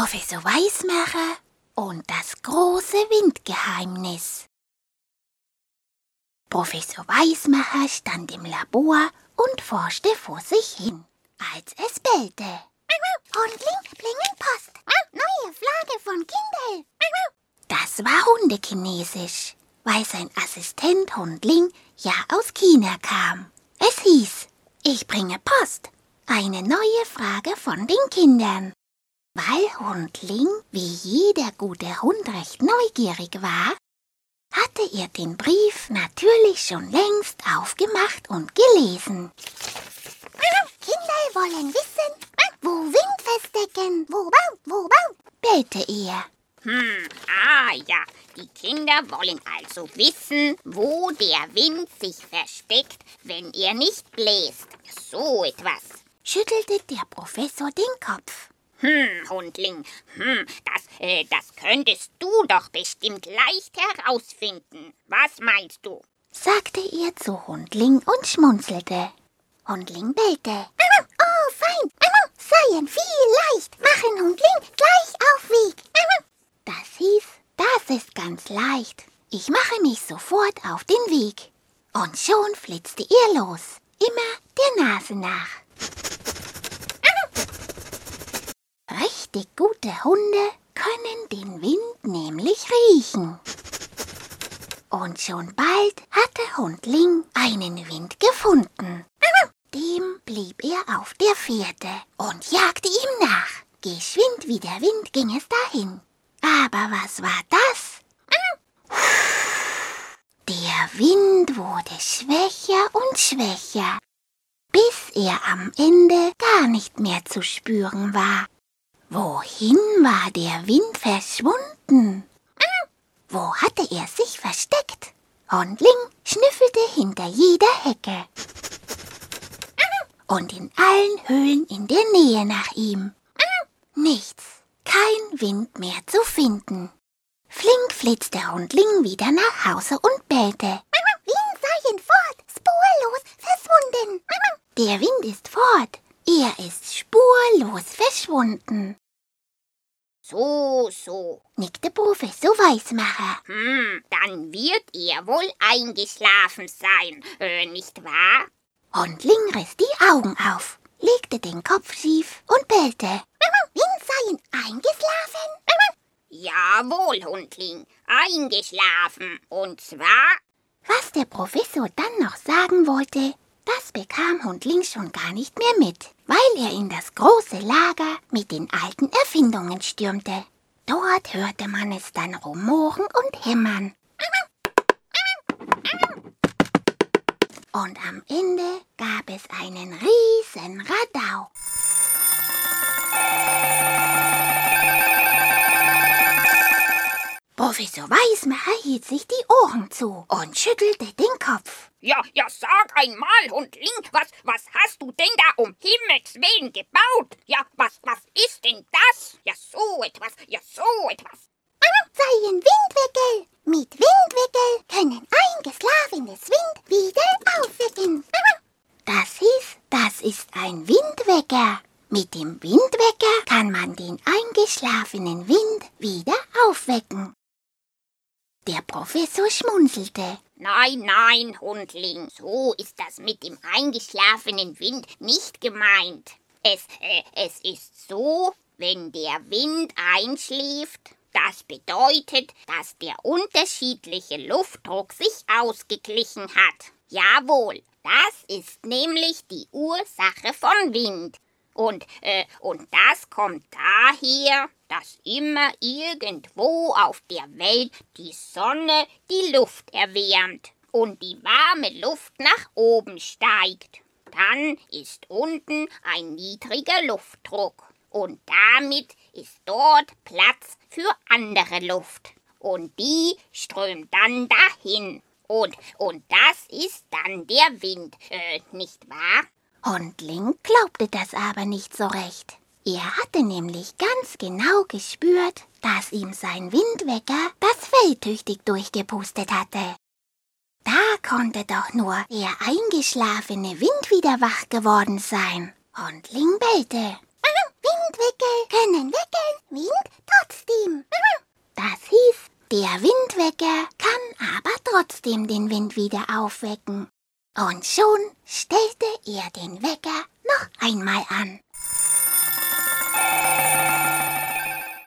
Professor Weismacher und das große Windgeheimnis. Professor Weismacher stand im Labor und forschte vor sich hin, als es bellte. Hundling, Blingelpost. Neue Flagge von Kindel. Das war Hundekinesisch, weil sein Assistent Hundling ja aus China kam. Es hieß, ich bringe Post. Eine neue Frage von den Kindern. Weil Hundling, wie jeder gute Hund, recht neugierig war, hatte er den Brief natürlich schon längst aufgemacht und gelesen. Kinder wollen wissen, wo Wind festdecken. Wo bau, wo bau. bellte er. Hm, ah ja, die Kinder wollen also wissen, wo der Wind sich versteckt, wenn er nicht bläst. So etwas. schüttelte der Professor den Kopf. Hm, Hundling, hm, das, äh, das könntest du doch bestimmt leicht herausfinden. Was meinst du? sagte er zu Hundling und schmunzelte. Hundling bellte. Oh, fein. Seien viel leicht. Machen Hundling gleich auf Weg. Das hieß, das ist ganz leicht. Ich mache mich sofort auf den Weg. Und schon flitzte er los, immer der Nase nach. Richtig gute Hunde können den Wind nämlich riechen. Und schon bald hatte Hundling einen Wind gefunden. Dem blieb er auf der Fährte und jagte ihm nach. Geschwind wie der Wind ging es dahin. Aber was war das? Der Wind wurde schwächer und schwächer, bis er am Ende gar nicht mehr zu spüren war. Wohin war der Wind verschwunden? Wo hatte er sich versteckt? Hundling schnüffelte hinter jeder Hecke und in allen Höhlen in der Nähe nach ihm. Nichts, kein Wind mehr zu finden. Flink flitzte Hundling wieder nach Hause und bellte. Wind seien fort, spurlos verschwunden. Der Wind ist fort, er ist spurlos verschwunden, So, so. nickte Professor Weismacher. Hm, dann wird er wohl eingeschlafen sein, äh, nicht wahr? Hundling riss die Augen auf, legte den Kopf schief und bellte. Wind seien eingeschlafen. Jawohl, Hundling, eingeschlafen. Und zwar, Was der Professor dann noch sagen wollte, das bekam Hundling schon gar nicht mehr mit, weil er in das große Lager mit den alten Erfindungen stürmte. Dort hörte man es dann rumoren und hämmern. Und am Ende gab es einen riesen Radau. Professor Weismacher hielt sich die Ohren zu und schüttelte den Kopf. ja, ja, sag einmal, Hundling, was, was hast du denn da um Himmels Willen gebaut? Ja, was, was ist denn das? Ja, so etwas, ja, so etwas. Seien Windwickel. Mit Windwickel können eingeschlafenes Wind wieder aufwecken. Das hieß, das ist ein Windwecker. Mit dem Windwecker kann man den eingeschlafenen Wind wieder aufwecken. Professor schmunzelte. Nein, nein, Hundling, so ist das mit dem eingeschlafenen Wind nicht gemeint. Es, äh, es ist so, wenn der Wind einschläft, das bedeutet, dass der unterschiedliche Luftdruck sich ausgeglichen hat. Jawohl, das ist nämlich die Ursache von Wind. Und, äh, und das kommt daher, dass immer irgendwo auf der Welt die Sonne die Luft erwärmt und die warme Luft nach oben steigt. Dann ist unten ein niedriger Luftdruck und damit ist dort Platz für andere Luft. Und die strömt dann dahin. Und, und das ist dann der Wind, äh, nicht wahr? Hundling glaubte das aber nicht so recht. Er hatte nämlich ganz genau gespürt, dass ihm sein Windwecker das Fell tüchtig durchgepustet hatte. Da konnte doch nur der eingeschlafene Wind wieder wach geworden sein. Hundling bellte. Windwickel können wickeln wie Der Windwecker kann aber trotzdem den Wind wieder aufwecken. Und schon stellte er den Wecker noch einmal an.